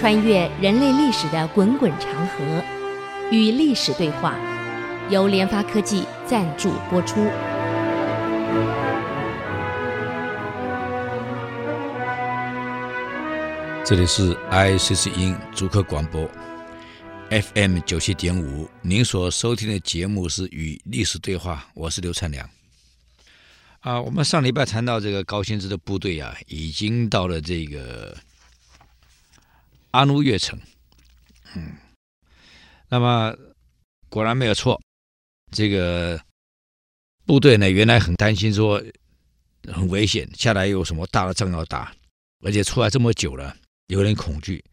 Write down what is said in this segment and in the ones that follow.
穿越人类历史的滚滚长河，与历史对话，由联发科技赞助播出。这里是 ICC 音主客广播 FM 九七点五，您所收听的节目是《与历史对话》，我是刘灿良。啊，我们上礼拜谈到这个高仙芝的部队啊，已经到了这个阿努越城。嗯，那么果然没有错，这个部队呢，原来很担心说很危险，下来有什么大的仗要打，而且出来这么久了，有点恐惧。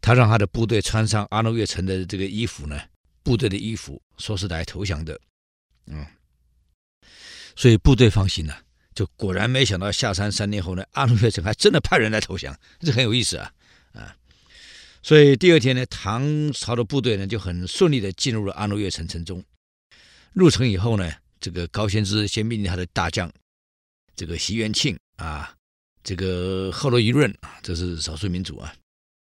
他让他的部队穿上阿努越城的这个衣服呢，部队的衣服，说是来投降的。嗯。所以部队放心了，就果然没想到下山三天后呢，阿努越城还真的派人来投降，这很有意思啊啊！所以第二天呢，唐朝的部队呢就很顺利的进入了阿努越城城中。入城以后呢，这个高仙芝先命令他的大将，这个袭元庆啊，这个后来舆论啊，这是少数民族啊，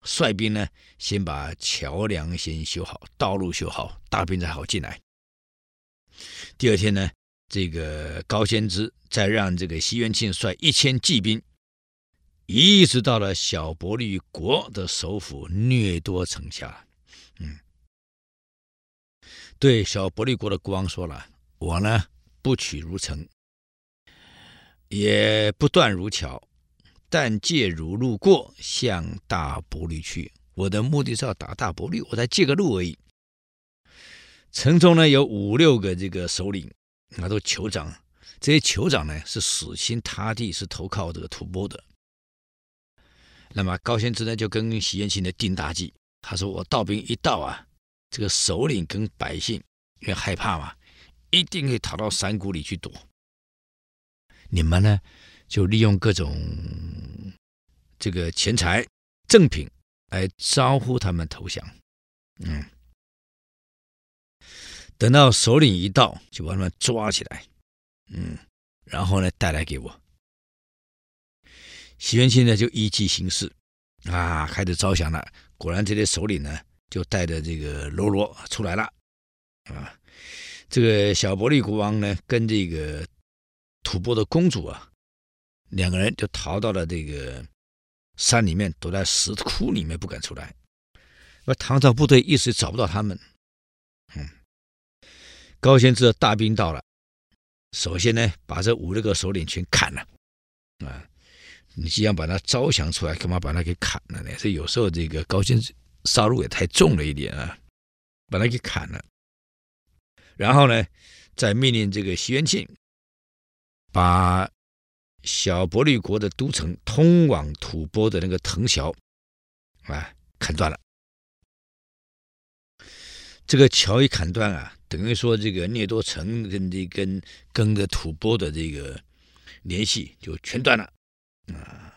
率兵呢先把桥梁先修好，道路修好，大兵才好进来。第二天呢。这个高仙芝再让这个袭元庆率一千骑兵，一直到了小伯利国的首府聂多城下。嗯，对小伯利国的国王说了：“我呢不取如城，也不断如桥，但借汝路过，向大伯利去。我的目的是要打大伯利，我才借个路而已。城中呢有五六个这个首领。”那都酋长，这些酋长呢是死心塌地，是投靠这个吐蕃的。那么高仙芝呢就跟袭元庆的定大计，他说：“我道兵一到啊，这个首领跟百姓因为害怕嘛，一定会逃到山谷里去躲。你们呢就利用各种这个钱财赠品来招呼他们投降。”嗯。等到首领一到，就把他们抓起来，嗯，然后呢带来给我。袭元庆呢就依计行事，啊，开始招降了。果然这些首领呢就带着这个喽啰出来了，啊，这个小伯利国王呢跟这个吐蕃的公主啊，两个人就逃到了这个山里面，躲在石窟里面不敢出来。而唐朝部队一时找不到他们，嗯。高仙芝的大兵到了，首先呢，把这五六个首领全砍了，啊，你既然把他招降出来，干嘛把他给砍了呢？所以有时候这个高仙芝杀戮也太重了一点啊，把他给砍了。然后呢，再命令这个徐元庆把小伯利国的都城通往吐蕃的那个藤桥啊砍断了。这个桥一砍断啊。等于说，这个聂多城跟这跟跟着吐蕃的这个联系就全断了啊！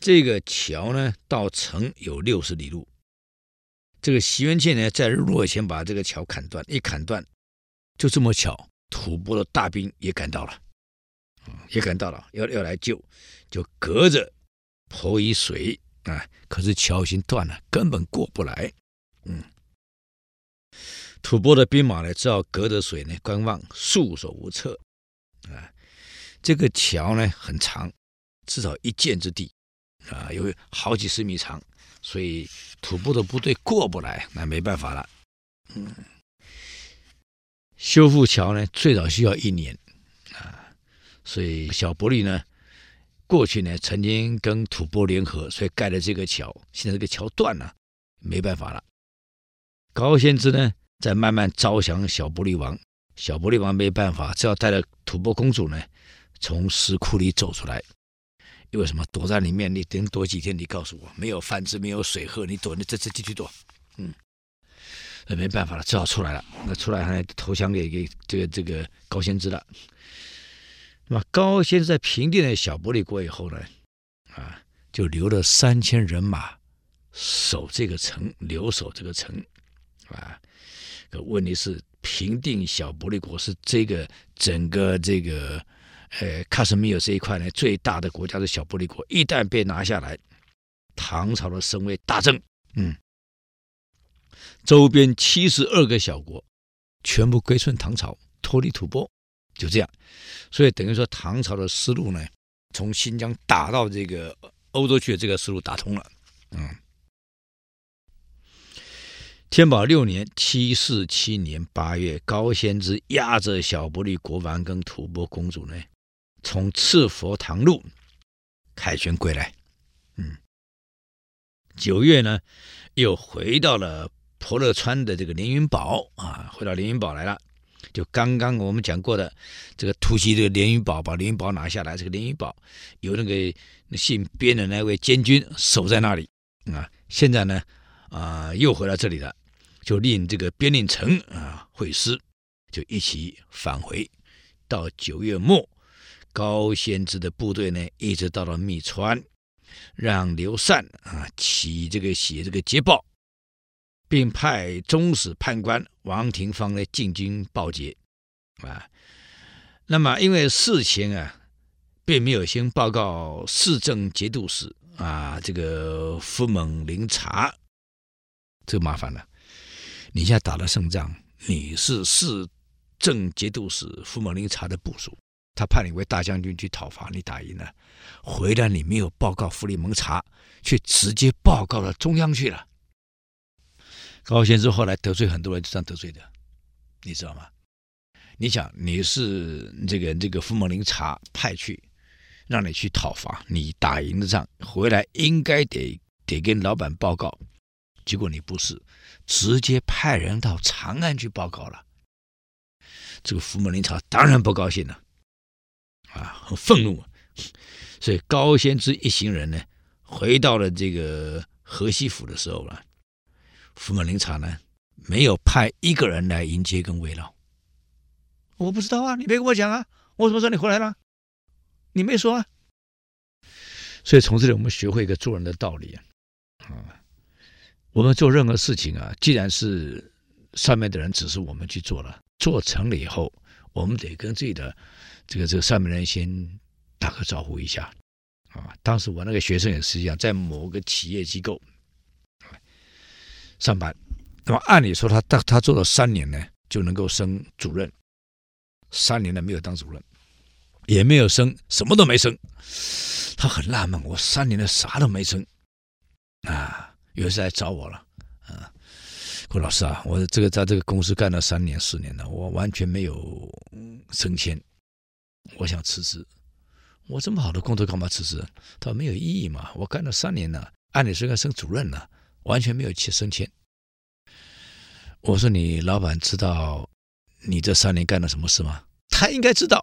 这个桥呢，到城有六十里路。这个袭元庆呢，在日落前把这个桥砍断，一砍断，就这么巧，吐蕃的大兵也赶到了，也赶到了，要要来救，就隔着泼一水啊！可是桥已经断了，根本过不来，嗯。吐蕃的兵马呢，只好隔着水呢观望，束手无策。啊，这个桥呢很长，至少一箭之地，啊，有好几十米长，所以吐蕃的部队过不来，那没办法了。嗯，修复桥呢最少需要一年，啊，所以小伯利呢过去呢曾经跟吐蕃联合，所以盖了这个桥，现在这个桥断了，没办法了。高仙芝呢？在慢慢招降小伯利王，小伯利王没办法，只好带着吐蕃公主呢，从石窟里走出来。因为什么？躲在里面，你等躲几天？你告诉我，没有饭吃，没有水喝，你躲，你这这继续躲。嗯，那没办法了，只好出来了。那出来还投降给给这个这个高仙芝了。那么高仙芝在平定了小伯利国以后呢，啊，就留了三千人马守这个城，留守这个城，啊。可问题是，平定小伯利国是这个整个这个呃喀什米尔这一块呢最大的国家的小伯利国，一旦被拿下来，唐朝的声威大增。嗯，周边七十二个小国全部归顺唐朝，脱离吐蕃，就这样。所以等于说，唐朝的丝路呢，从新疆打到这个欧洲去的这个丝路打通了。嗯。天宝六年（七四七年）八月，高仙芝押着小波丽国王跟吐蕃公主呢，从赤佛堂路凯旋归来。嗯，九月呢，又回到了婆乐川的这个连云堡啊，回到连云堡来了。就刚刚我们讲过的，这个突袭这个连云堡，把连云堡拿下来。这个连云堡有那个姓边的那位监军守在那里啊。现在呢，啊，又回到这里了。就令这个边令城啊会师，就一起返回。到九月末，高仙芝的部队呢，一直到了密川，让刘禅啊起这个写这个捷报，并派中使判官王廷芳来进京报捷啊。那么因为事前啊，并没有先报告市政节度使啊，这个傅猛林察，这个麻烦了。你现在打了胜仗，你是市政节度使傅猛林察的部属，他派你为大将军去讨伐，你打赢了，回来你没有报告傅临察，却直接报告了中央去了。高先生后来得罪很多人，就这样得罪的，你知道吗？你想你是这个这个傅蒙林察派去，让你去讨伐，你打赢了仗回来，应该得得跟老板报告。结果你不是，直接派人到长安去报告了。这个傅蒙林察当然不高兴了，很愤怒。所以高仙芝一行人呢，回到了这个河西府的时候了，傅猛临察呢，没有派一个人来迎接跟慰劳。我不知道啊，你别跟我讲啊，我什么时候你回来了？你没说啊。所以从这里我们学会一个做人的道理啊，啊。我们做任何事情啊，既然是上面的人指示我们去做了，做成了以后，我们得跟自己的这个这个上面人先打个招呼一下。啊。当时我那个学生也是一样，在某个企业机构上班，那么按理说他他他做了三年呢，就能够升主任，三年呢没有当主任，也没有升，什么都没升，他很纳闷，我三年了啥都没升。啊。有时来找我了，郭老师啊，我这个在这个公司干了三年四年了，我完全没有升迁，我想辞职。我这么好的工作干嘛辞职？他说没有意义嘛，我干了三年了，按理说该升主任了，完全没有去升迁。我说你老板知道你这三年干了什么事吗？他应该知道。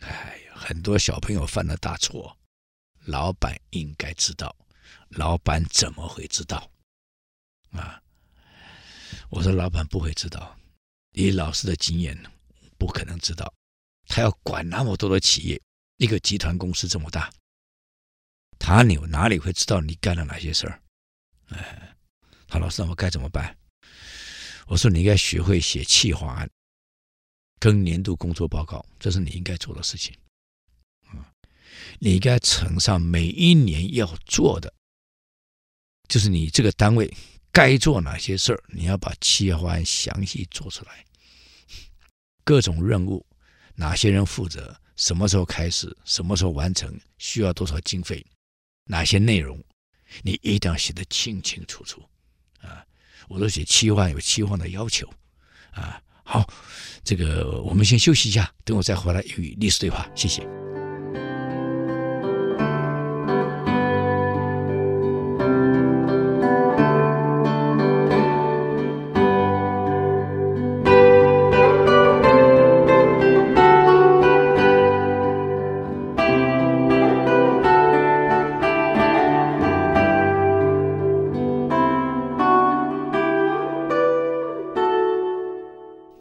哎，很多小朋友犯了大错，老板应该知道。老板怎么会知道？啊！我说老板不会知道，以老师的经验，不可能知道。他要管那么多的企业，一个集团公司这么大，他你哪里会知道你干了哪些事儿？哎，他老师，那我该怎么办？我说你应该学会写企划案，跟年度工作报告，这是你应该做的事情。啊，你应该呈上每一年要做的。就是你这个单位该做哪些事儿，你要把企划案详细做出来。各种任务，哪些人负责，什么时候开始，什么时候完成，需要多少经费，哪些内容，你一定要写得清清楚楚。啊，我都写企划有企划的要求。啊，好，这个我们先休息一下，等我再回来与历史对话。谢谢。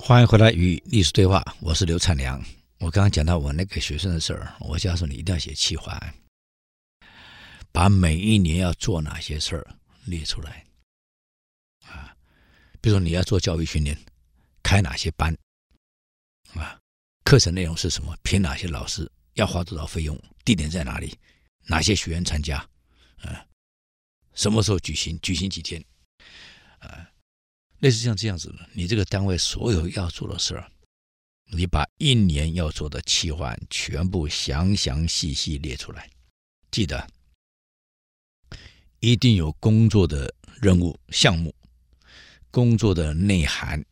欢迎回来与历史对话，我是刘灿良。我刚刚讲到我那个学生的事儿，我教授你一定要写企划案，把每一年要做哪些事儿列出来啊。比如说你要做教育训练，开哪些班啊？课程内容是什么？聘哪些老师？要花多少费用？地点在哪里？哪些学员参加？啊，什么时候举行？举行几天？啊，类似像这样子的，你这个单位所有要做的事儿，你把一年要做的计划全部详详细细列出来，记得一定有工作的任务项目、工作的内涵、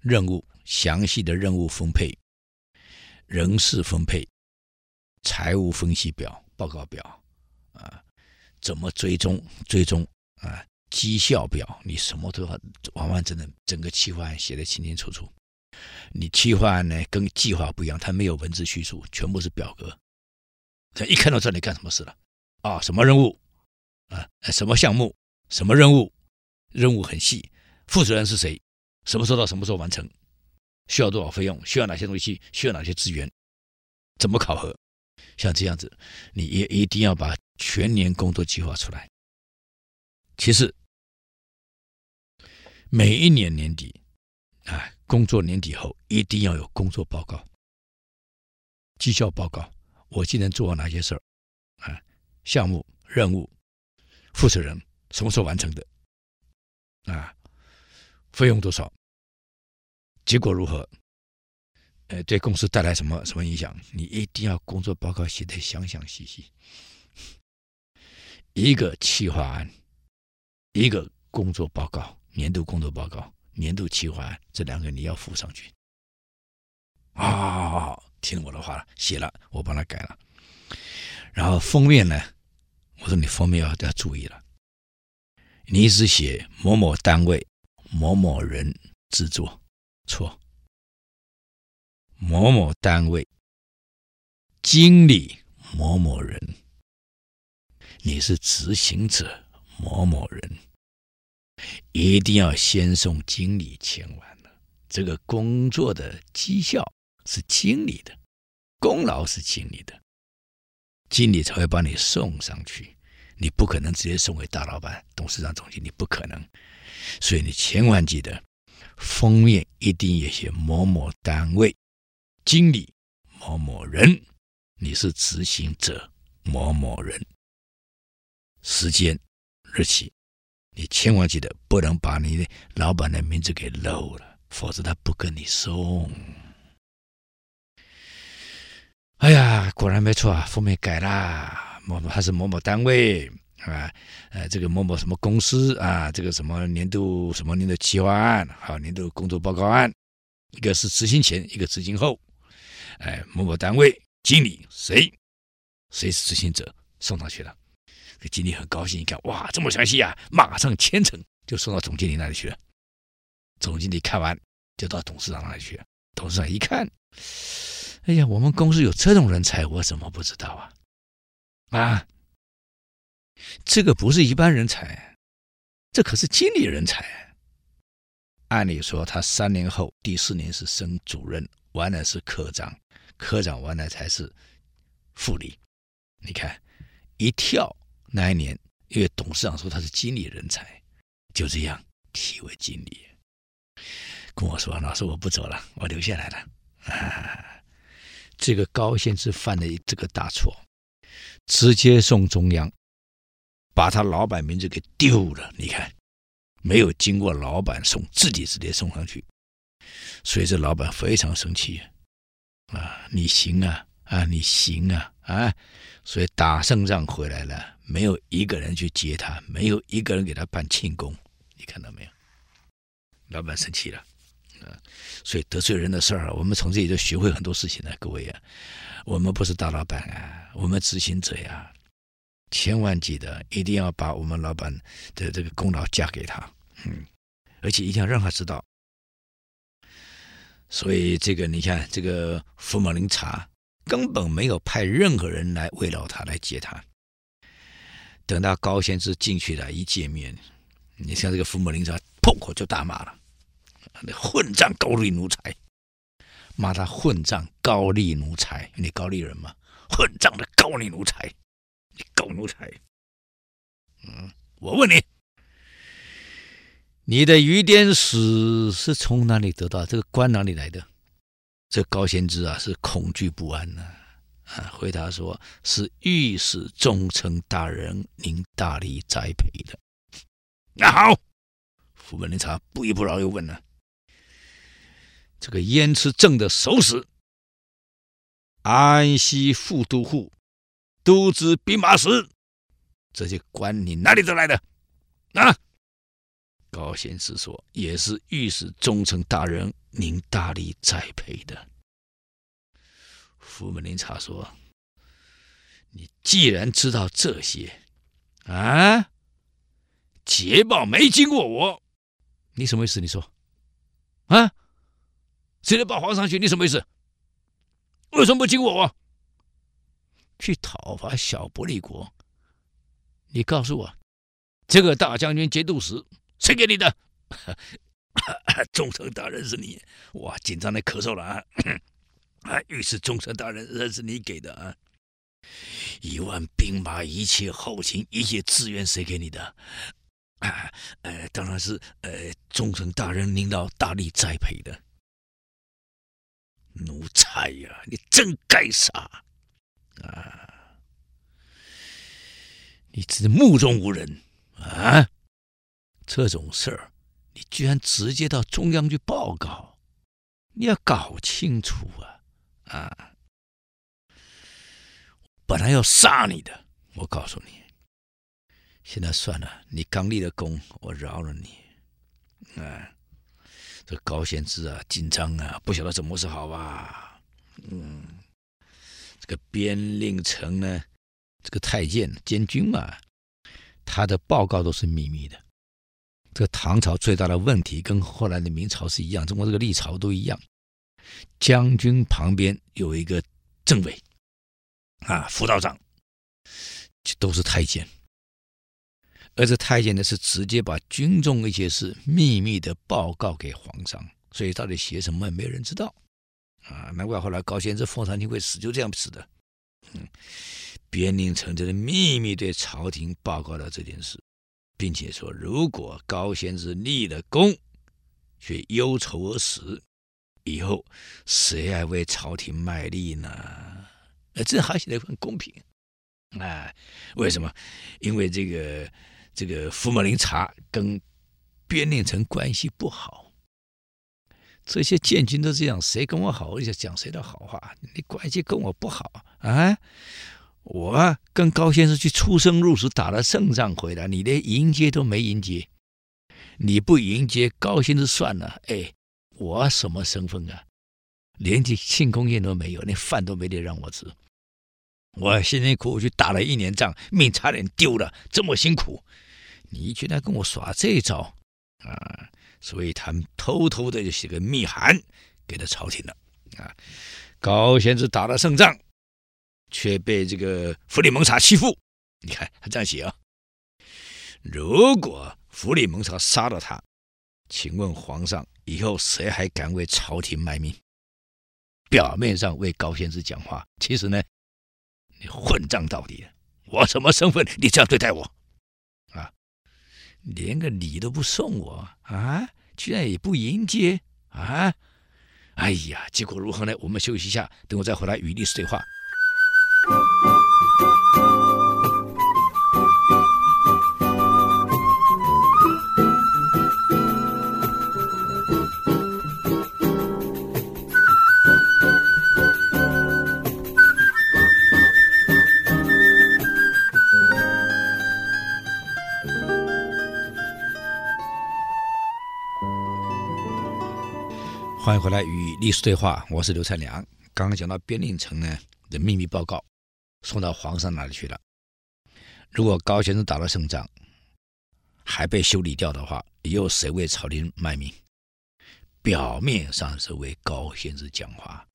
任务详细的任务分配、人事分配、财务分析表、报告表啊，怎么追踪追踪啊？绩效表，你什么都要完完整整，整个计划案写得清清楚楚。你计划案呢，跟计划不一样，它没有文字叙述，全部是表格。他一看到这里干什么事了？啊，什么任务？啊，什么项目？什么任务？任务很细，负责人是谁？什么时候到什么时候完成？需要多少费用？需要哪些东西？需要哪些资源？怎么考核？像这样子，你也一定要把全年工作计划出来。其次。每一年年底，啊，工作年底后一定要有工作报告、绩效报告。我今年做了哪些事儿？啊，项目、任务、负责人什么时候完成的？啊，费用多少？结果如何？呃，对公司带来什么什么影响？你一定要工作报告写得详详细细。一个企划案，一个工作报告。年度工作报告、年度计划这两个你要附上去啊！听我的话了，写了，我帮他改了。然后封面呢，我说你封面要要注意了，你只写某某单位、某某人制作，错。某某单位经理某某人，你是执行者某某人。一定要先送经理签完了，这个工作的绩效是经理的，功劳是经理的，经理才会把你送上去。你不可能直接送给大老板、董事长、总经理，不可能。所以你千万记得，封面一定也写某某单位经理某某人，你是执行者某某人，时间、日期。你千万记得，不能把你的老板的名字给漏了，否则他不跟你送。哎呀，果然没错啊，封面改啦，某某还是某某单位啊，呃，这个某某什么公司啊，这个什么年度什么年度计划案，还有年度工作报告案，一个是执行前，一个执行后，哎，某某单位经理谁，谁是执行者，送上去了。这经理很高兴，一看哇，这么详细啊，马上签呈就送到总经理那里去了。总经理看完就到董事长那里去。董事长一看，哎呀，我们公司有这种人才，我怎么不知道啊？啊，这个不是一般人才，这可是经理人才。按理说，他三年后第四年是升主任，完了是科长，科长完了才是副理。你看，一跳。那一年，因为董事长说他是经理人才，就这样提为经理，跟我说：“老师，我不走了，我留下来了。”啊，这个高先生犯的这个大错，直接送中央，把他老板名字给丢了。你看，没有经过老板送，自己直接送上去，所以这老板非常生气啊！你行啊啊，你行啊啊！所以打胜仗回来了。没有一个人去接他，没有一个人给他办庆功，你看到没有？老板生气了，所以得罪人的事儿，我们从这里就学会很多事情了，各位啊，我们不是大老板啊，我们执行者呀，千万记得一定要把我们老板的这个功劳嫁给他，嗯，而且一定要让他知道。所以这个你看，这个福茂林茶根本没有派任何人来慰劳他，来接他。等到高仙芝进去了，一见面，你像这个福茂林茶，破口就大骂了：“那混账高丽奴才！”骂他混账高丽奴才，你高丽人吗？混账的高丽奴才，你狗奴才！嗯，我问你，你的雨点死是从哪里得到？这个官哪里来的？这高仙芝啊，是恐惧不安呐、啊，回答说是御史中丞大人您大力栽培的。那好，福本林察不依不饶，又问了：这个燕池镇的守使，安西副都护、都知兵马使，这些官你哪里得来的？啊？高仙芝说：“也是御史中丞大人您大力栽培的。”福门林察说：“你既然知道这些，啊，捷报没经过我，你什么意思？你说，啊，谁来报皇上去？你什么意思？为什么不经过我？去讨伐小不利国？你告诉我，这个大将军节度使。”谁给你的？中丞大人是你，哇，紧张的咳嗽了啊！啊，御史中丞大人，那是你给的啊！一万兵马，一切后勤，一切资源，谁给你的？啊，呃，当然是呃，中丞大人领导大力栽培的。奴才呀、你真该杀啊！你只是目中无人啊！这种事儿，你居然直接到中央去报告，你要搞清楚啊！啊，本来要杀你的，我告诉你，现在算了，你刚立了功，我饶了你。啊，这高仙芝啊，紧张啊，不晓得怎么是好吧？嗯，这个边令城呢，这个太监监军嘛，他的报告都是秘密的。这个唐朝最大的问题跟后来的明朝是一样，中国这个历朝都一样。将军旁边有一个政委，啊，辅道长，这都是太监。而这太监呢，是直接把军中一些事秘密的报告给皇上，所以到底写什么也没有人知道。啊，难怪后来高仙芝奉檉庆会死就这样死的。嗯，边令丞就是秘密对朝廷报告了这件事。并且说，如果高仙芝立了功，却忧愁而死，以后谁还为朝廷卖力呢？呃，这还写的很公平啊？为什么？因为这个这个福本林茶跟边令丞关系不好，这些建军都这样，谁跟我好，我就讲谁的好话。你关系跟我不好啊？我跟高先生去出生入死，打了胜仗回来，你连迎接都没迎接，你不迎接高先生算了。哎，我什么身份啊？连这庆功宴都没有，连饭都没得让我吃。我辛辛苦苦去打了一年仗，命差点丢了，这么辛苦，你居然跟我耍这招啊！所以他们偷偷的就写个密函给了朝廷了啊。高先生打了胜仗。却被这个弗里蒙察欺负，你看他这样写啊。如果弗里蒙察杀了他，请问皇上，以后谁还敢为朝廷卖命？表面上为高仙芝讲话，其实呢，你混账到底！我什么身份？你这样对待我啊？连个礼都不送我啊？居然也不迎接啊？哎呀，结果如何呢？我们休息一下，等我再回来与历史对话。欢迎回来与历史对话，我是刘灿良。刚刚讲到边令城呢的秘密报告。送到皇上那里去了。如果高先生打了胜仗，还被修理掉的话，又谁为朝廷卖命？表面上是为高先生讲话，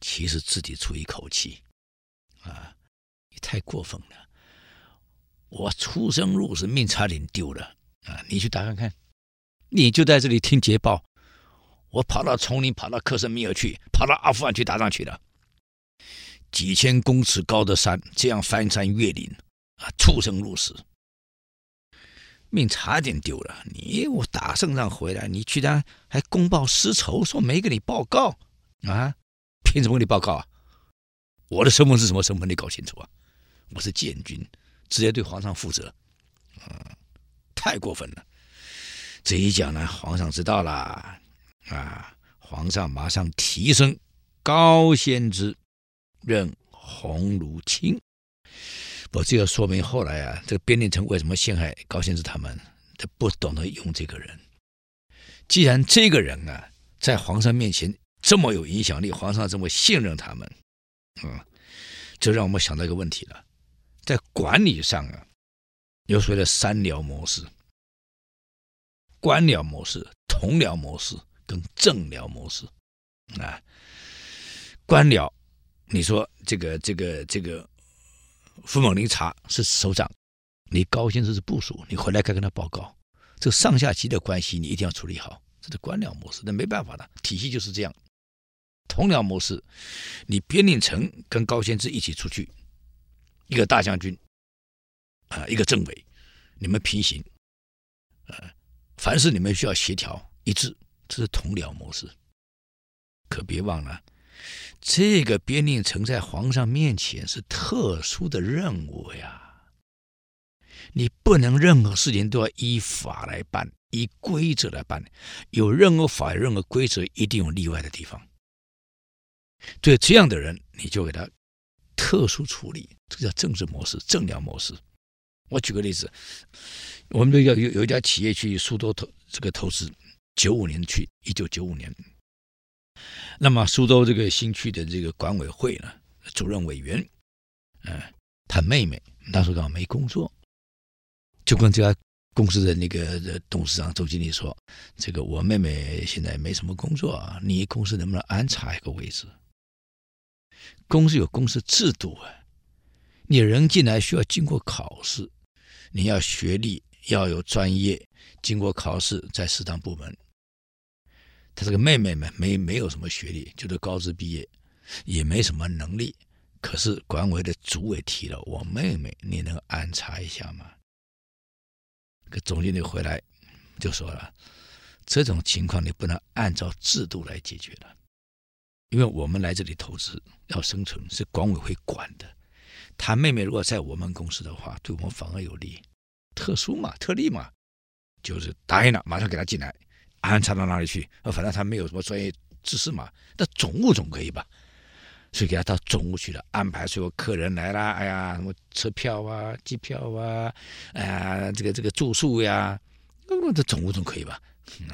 其实自己出一口气。啊，你太过分了！我出生入死，命差点丢了啊！你去打看看，你就在这里听捷报，我跑到丛林，跑到克什米尔去，跑到阿富汗去打仗去了。几千公尺高的山，这样翻山越岭啊，出生入死，命差点丢了。你我打胜仗回来，你居然还公报私仇，说没给你报告啊？凭什么给你报告啊？我的身份是什么身份？你搞清楚啊！我是建军，直接对皇上负责。嗯，太过分了。这一讲呢，皇上知道了啊，皇上马上提升高仙芝任鸿胪卿。我这个说明后来啊，这个边令城为什么陷害高仙芝他们？他不懂得用这个人。既然这个人啊，在皇上面前这么有影响力，皇上这么信任他们，嗯，这让我们想到一个问题了，在管理上啊，有所谓的三僚模式：官僚模式、同僚模式跟政僚模式。啊，官僚，你说这个这个这个，傅猛林查是首长，你高仙芝是部属，你回来该跟他报告。这上下级的关系你一定要处理好，这是官僚模式，那没办法的，体系就是这样。同僚模式，你边令城跟高仙芝一起出去，一个大将军，啊，一个政委，你们平行，啊，凡是你们需要协调一致，这是同僚模式。可别忘了，这个边令呈在皇上面前是特殊的任务呀。你不能任何事情都要依法来办，依规则来办。有任何法，任何规则，一定有例外的地方。对这样的人，你就给他特殊处理，这叫政治模式、正僚模式。我举个例子，我们这有有有一家企业去苏州投这个投资，九五年去，一九九五年。那么苏州这个新区的这个管委会呢，主任委员，嗯、他妹妹那时候刚好没工作。就跟这家公司的那个董事长、周经理说：“这个我妹妹现在没什么工作，你公司能不能安插一个位置？公司有公司制度啊，你人进来需要经过考试，你要学历要有专业，经过考试在适当部门。他这个妹妹们没没有什么学历，就是高职毕业，也没什么能力。可是管委会的主委提了，我妹妹，你能安插一下吗？”个总经理回来就说了：“这种情况你不能按照制度来解决的，因为我们来这里投资要生存，是管委会管的。他妹妹如果在我们公司的话，对我们反而有利，特殊嘛，特例嘛，就是答应了，马上给他进来，安插到哪里去？反正他没有什么专业知识嘛，那总务总可以吧？”所以给他到总务去了，安排所有客人来了，哎呀，什么车票啊、机票啊，哎呀，这个这个住宿呀，那这总务总可以吧？嗯，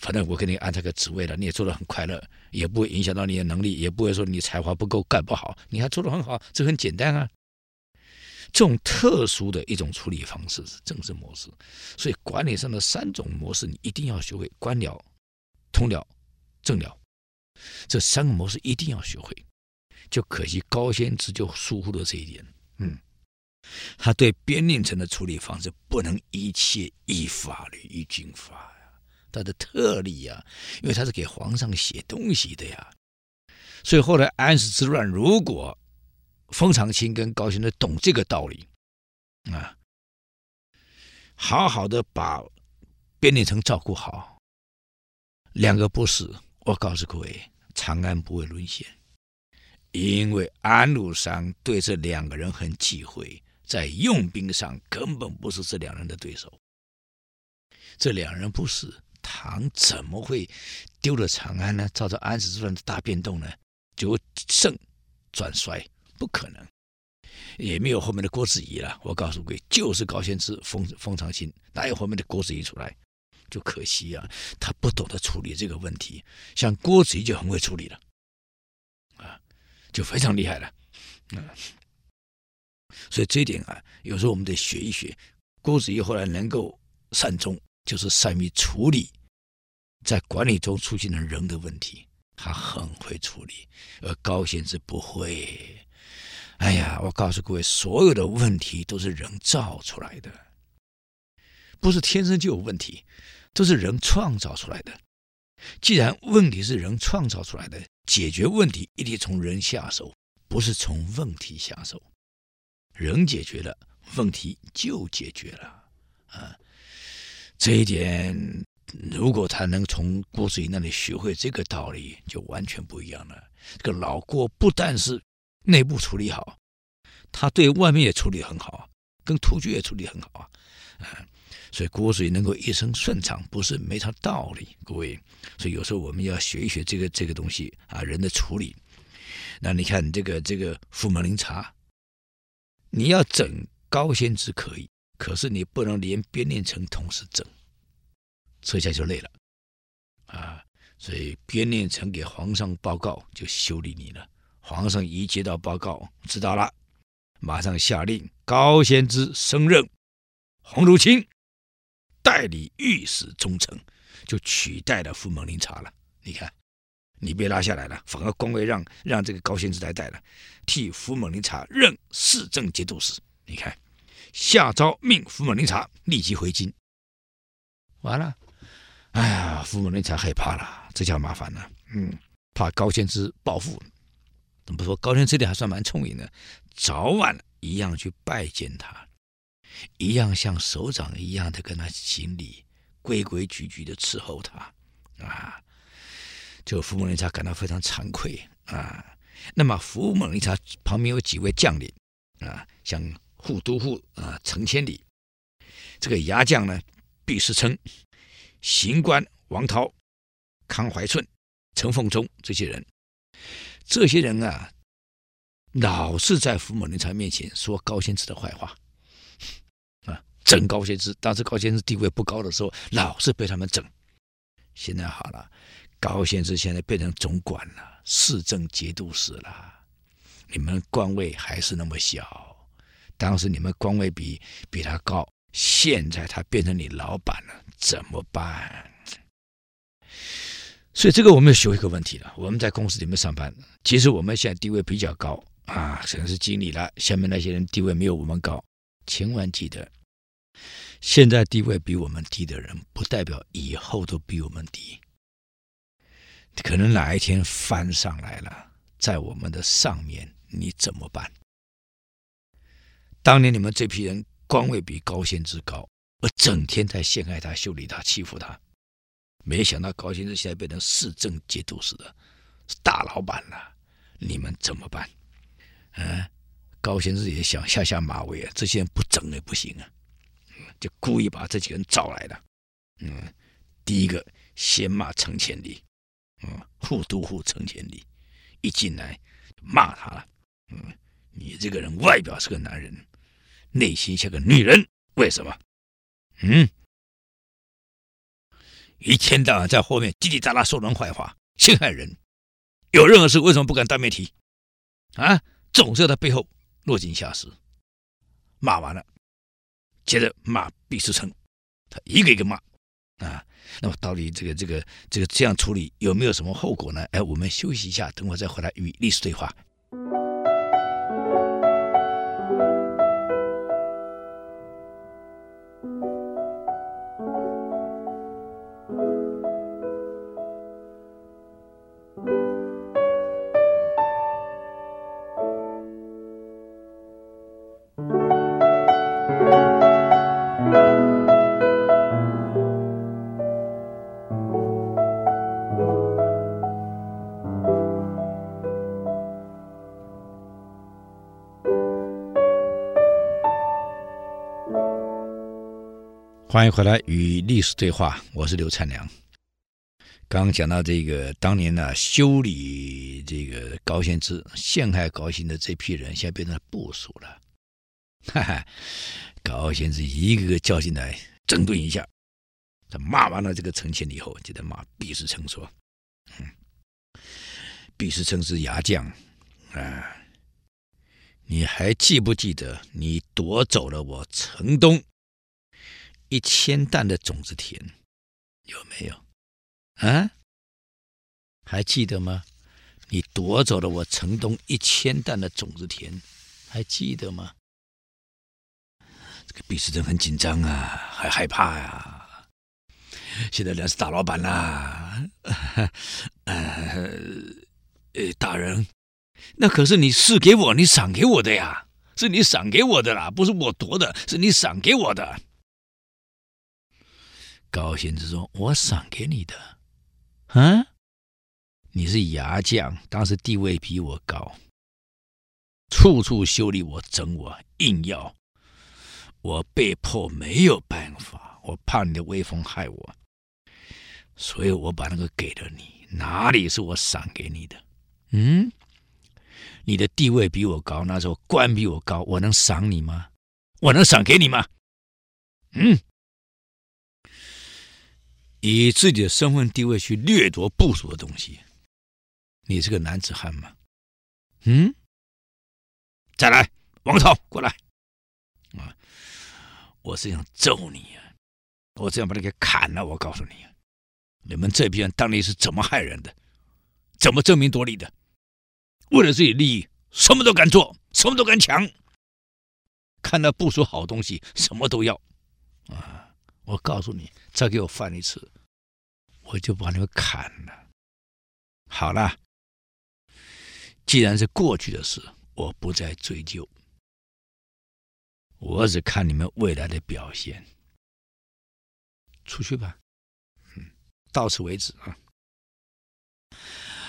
反正我给你安排个职位了，你也做得很快乐，也不会影响到你的能力，也不会说你才华不够干不好，你还做得很好，这很简单啊。这种特殊的一种处理方式是政治模式，所以管理上的三种模式你一定要学会：官僚、通僚、政僚。这三个模式一定要学会，就可惜高仙芝就疏忽了这一点。嗯，他对边令城的处理方式不能一切依法律依军法呀，他的特例呀，因为他是给皇上写东西的呀。所以后来安史之乱，如果封长清跟高仙芝懂这个道理啊，好好的把边令城照顾好，两个不死。我告诉各位，长安不会沦陷，因为安禄山对这两个人很忌讳，在用兵上根本不是这两人的对手。这两人不死，唐怎么会丢了长安呢？造成安史之乱的大变动呢，就盛转衰，不可能，也没有后面的郭子仪了。我告诉各位，就是高仙芝封封长清，哪有后面的郭子仪出来？就可惜啊，他不懂得处理这个问题。像郭子仪就很会处理了，啊，就非常厉害了，啊。所以这一点啊，有时候我们得学一学。郭子仪后来能够善终，就是善于处理在管理中出现的人的问题，他很会处理。而高仙芝不会。哎呀，我告诉各位，所有的问题都是人造出来的，不是天生就有问题。都是人创造出来的。既然问题是人创造出来的，解决问题一定从人下手，不是从问题下手。人解决了，问题就解决了。啊，这一点，如果他能从郭子仪那里学会这个道理，就完全不一样了。这个老郭不但是内部处理好，他对外面也处理很好，跟突厥也处理很好啊，啊，所以国水能够一生顺畅，不是没啥道理，各位。所以有时候我们要学一学这个这个东西啊，人的处理。那你看这个这个富蒙苓茶，你要整高仙芝可以，可是你不能连边念成同时整，这下就累了啊。所以边念成给皇上报告，就修理你了。皇上一接到报告，知道了，马上下令高仙芝升任鸿胪卿，代理御史中丞，就取代了富蒙苓茶了。你看，你被拉下来了，反而官位让让这个高仙芝来带了，替富蒙苓茶任侍政节度使。你看，下诏命富蒙苓茶立即回京。完了。哎呀，富蒙林察害怕了，这下麻烦了。嗯，怕高仙芝报复。怎么说？高天这里还算蛮聪明的，早晚一样去拜见他，一样像首长一样的跟他行礼，规规矩矩的伺候他。啊，就富蒙苓茶感到非常惭愧啊。那么富蒙苓茶旁边有几位将领啊，像护都护啊程千里，这个牙将呢毕世称。刑官王涛、康怀寸、陈凤忠这些人，这些人啊，老是在富蒙苓茶面前说高仙芝的坏话，啊，整高仙芝。当时高仙芝地位不高的时候，老是被他们整。现在好了，高仙芝现在变成总管了，市政节度使了。你们官位还是那么小，当时你们官位比比他高。现在他变成你老板了，怎么办？所以这个我们要学一个问题了。我们在公司里面上班，其实我们现在地位比较高啊，可能是经理了。下面那些人地位没有我们高，千万记得，现在地位比我们低的人，不代表以后都比我们低。可能哪一天翻上来了，在我们的上面，你怎么办？当年你们这批人。官位比高仙芝高，而整天在陷害他、修理他、欺负他。没想到高先生现在变成市政节度使的，是大老板了。你们怎么办？嗯，高先生也想下下马威啊，这些人不整也不行啊，就故意把这几个人找来了。嗯，第一个先骂程千里，嗯，护都护程千里一进来骂他了。嗯，你这个人外表是个男人。内心像个女人，为什么？嗯，一天到晚在后面叽叽喳喳说人坏话，陷害人。有任何事为什么不敢当面提？啊，总是在背后落井下石。骂完了，接着骂毕世成，他一个一个骂啊。那么到底这个这个这个这样处理有没有什么后果呢？哎，我们休息一下，等会再回来与历史对话。欢迎回来与历史对话，我是刘灿良。刚讲到这个当年呢，修理这个高仙芝、陷害高仙的这批人，现在变成部属了。哈哈，高仙芝一个个叫进来整顿一下，他骂完了这个程千里以后，就在骂毕世成说：“嗯，毕世成是牙将啊，你还记不记得你夺走了我城东？”一千担的种子田，有没有？啊，还记得吗？你夺走了我城东一千担的种子田，还记得吗？这个毕世称很紧张啊，还害怕呀、现在人是大老板啦，呃，呃，大人，那可是你赐给我，你赏给我的呀，是你赏给我的啦，不是我夺的，是你赏给我的。高仙子说：“我赏给你的，啊，你是牙将，当时地位比我高，处处修理我、整我、硬要，我被迫没有办法，我怕你的威风害我，所以我把那个给了你。哪里是我赏给你的？嗯，你的地位比我高，那时候官比我高，我能赏你吗？我能赏给你吗？嗯，以自己的身份地位去掠夺部属的东西，你是个男子汉吗？嗯，再来，王朝过来啊！我是想揍你啊！我这样把你给砍了！我告诉你，你们这批人当年是怎么害人的？怎么争名夺利的？为了自己利益，什么都敢做，什么都敢抢。看到部属好东西，什么都要啊！我告诉你，再给我犯一次，我就把你们砍了。好了。既然是过去的事，我不再追究。我只看你们未来的表现。出去吧，嗯，到此为止啊！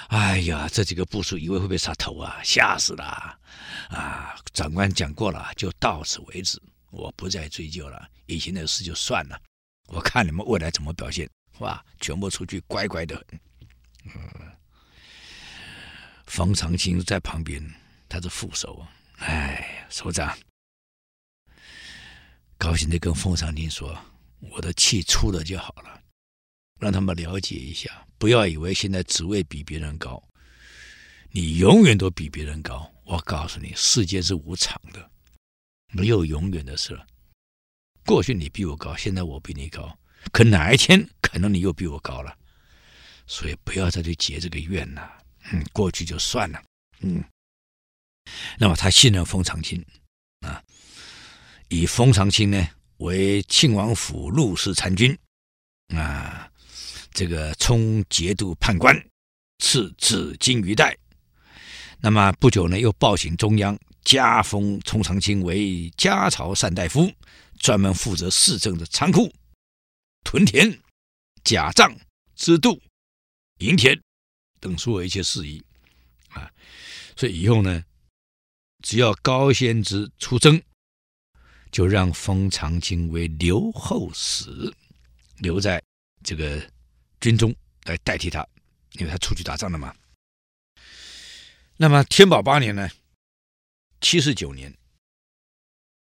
哎呀，这几个部属以为会被杀头啊，吓死了啊！长官讲过了，就到此为止，我不再追究了。以前的事就算了，我看你们未来怎么表现，哇，全部出去，乖乖的。嗯。冯长青在旁边，他是副手啊。哎，首长，高兴的跟冯长青说：“我的气出了就好了，让他们了解一下，不要以为现在职位比别人高，你永远都比别人高。我告诉你，世界是无常的，没有永远的事。过去你比我高，现在我比你高，可哪一天可能你又比我高了，所以不要再去结这个怨了。”嗯，过去就算了。嗯，那么他信任封长清啊，以封长清呢为庆王府录事参军啊，这个充节度判官，赐紫金鱼带。那么不久呢，又报请中央，加封冯长清为家朝善大夫，专门负责市政的仓库、屯田、假账、支度、银田。等所有一切事宜，啊，所以以后呢，只要高仙芝出征，就让封长青为留后使，留在这个军中来代替他，因为他出去打仗了嘛。那么天宝八年呢，七十九年，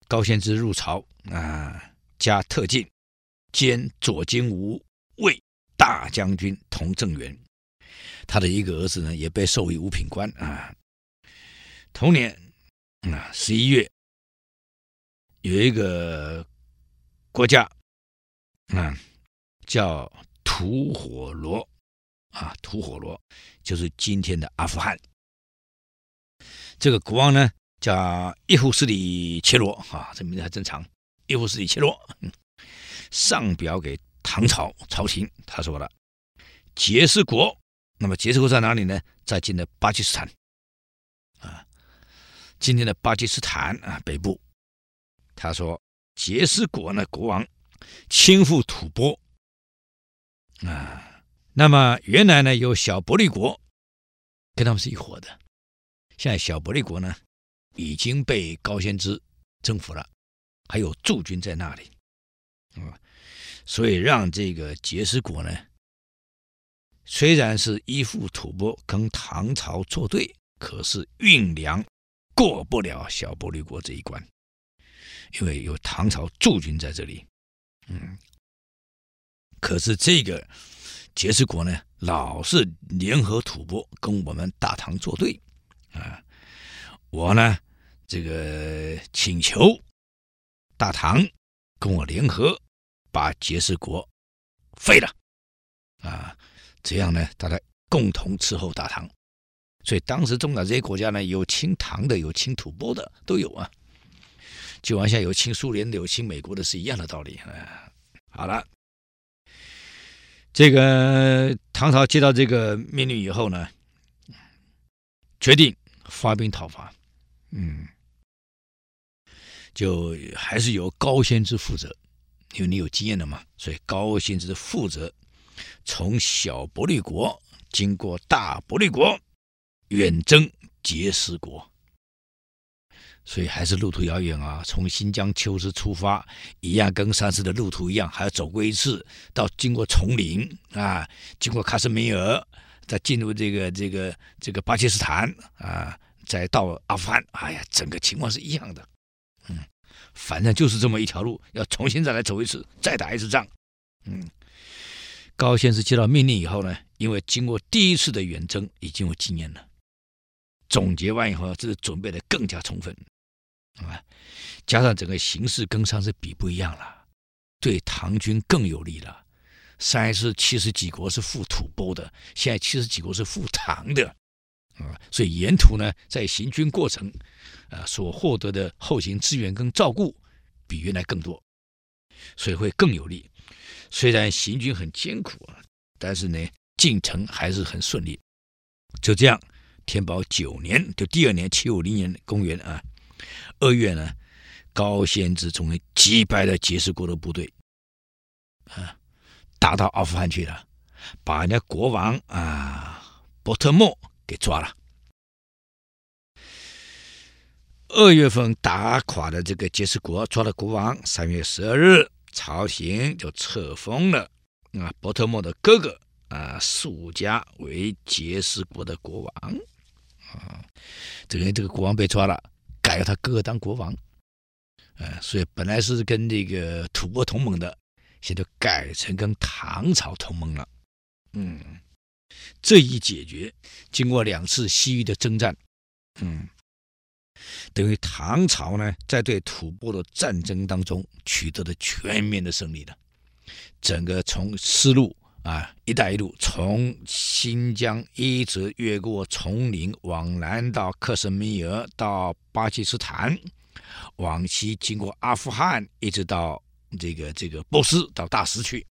高仙芝入朝啊，加特进，兼左金吾卫大将军同正员。他的一个儿子呢，也被授予五品官啊。同年啊，十一月，有一个国家啊，叫吐火罗啊，吐火罗就是今天的阿富汗。这个国王呢，叫伊夫斯里切罗啊，这名字还真长。伊夫斯里切罗上表给唐朝朝廷，他说了：“杰斯国。”那么杰斯国在哪里呢？在今天的巴基斯坦，啊，今天的巴基斯坦啊北部。他说杰斯国呢，国王亲赴吐蕃，啊，那么原来呢有小伯利国，跟他们是一伙的。现在小伯利国呢已经被高仙芝征服了，还有驻军在那里，啊，所以让这个緁师国呢。虽然是依附吐蕃跟唐朝作对，可是运粮过不了小玻璃国这一关，因为有唐朝驻军在这里。嗯，可是这个緁师国呢，老是联合吐蕃跟我们大唐作对啊。我呢，这个请求大唐跟我联合，把緁师国废了啊。这样呢，大家共同伺候大唐，所以当时中亚这些国家呢，有亲唐的，有亲吐蕃的，都有啊。就好像有亲苏联的，有亲美国的，是一样的道理啊。好了，这个唐朝接到这个命令以后呢，决定发兵讨伐。嗯，就还是由高仙芝负责，因为你有经验的嘛，所以高仙芝负责。从小伯利国经过大伯利国，远征緁师国。所以还是路途遥远啊。从新疆秋实出发，一样跟上次的路途一样，还要走过一次，到经过丛林啊，经过喀什米尔，再进入这个这个这个巴基斯坦啊，再到阿富汗。哎呀，整个情况是一样的。反正就是这么一条路，要重新再来走一次，再打一次仗。嗯，高先生接到命令以后呢，因为经过第一次的远征，已经有经验了。总结完以后，这是准备的更加充分，啊，加上整个形势跟上次比不一样了，对唐军更有利了。上一次七十几国是赴吐蕃的，现在七十几国是赴唐的，啊，所以沿途呢，在行军过程，啊，所获得的后勤资源跟照顾比原来更多，所以会更有利。虽然行军很艰苦啊，但是呢，进程还是很顺利。就这样。天宝九年，就第二年，七五零年，公元啊，二月呢，高仙芝终于击败了羯氏国的部队，啊，打到阿富汗去了，把人家国王啊伯特莫给抓了。二月份打垮了这个杰斯国，抓了国王。三月十二日，朝廷就册封了啊伯特莫的哥哥啊速迦为杰斯国的国王。啊，等于这个国王被抓了，改了他哥哥当国王，呃，所以本来是跟这个吐蕃同盟的，现在改成跟唐朝同盟了。嗯，这一解决，经过两次西域的征战，嗯，等于唐朝呢在对吐蕃的战争当中取得了全面的胜利的，整个从丝路。啊，一带一路从新疆一直越过丛林往南到克什米尔，到巴基斯坦，往西经过阿富汗，一直到这个这个波斯到大食去，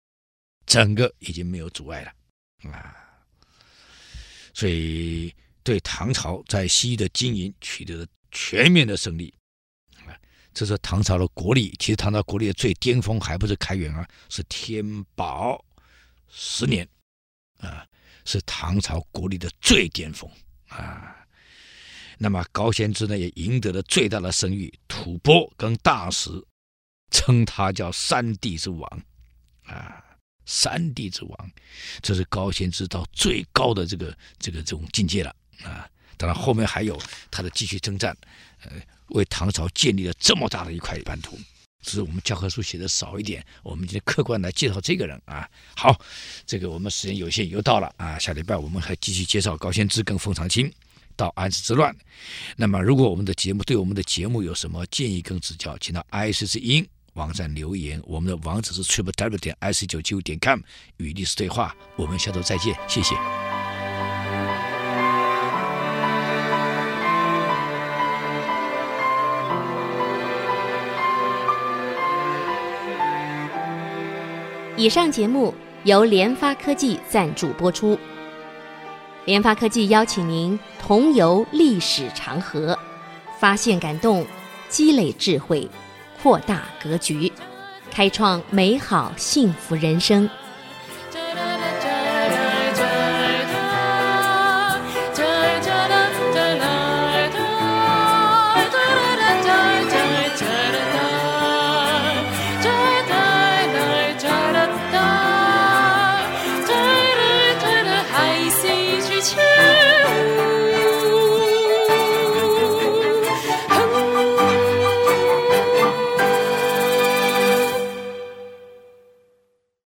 整个已经没有阻碍了啊。所以对唐朝在西域的经营取得了全面的胜利啊。这是唐朝的国力，其实唐朝国力的最巅峰还不是开元啊，是天宝。十年，啊，是唐朝国力的最巅峰啊。那么高仙芝呢，也赢得了最大的声誉，吐蕃跟大食称他叫三帝之王啊，三帝之王，这是高仙芝到最高的这个这个这种境界了啊。当然后面还有他的继续征战，呃，为唐朝建立了这么大的一块版图。只是我们教科书写的少一点，我们今天客观来介绍这个人啊。好，这个我们时间有限，又到了啊。下礼拜我们还继续介绍高仙芝跟封长钦到安史之乱。那么，如果我们的节目对我们的节目有什么建议跟指教，请到 IC 之音网站留言。我们的网址是 triplew 点 ic 九七五点 com 与历史对话。我们下周再见，谢谢。以上节目由联发科技赞助播出。联发科技邀请您同游历史长河，发现感动，积累智慧，扩大格局，开创美好幸福人生。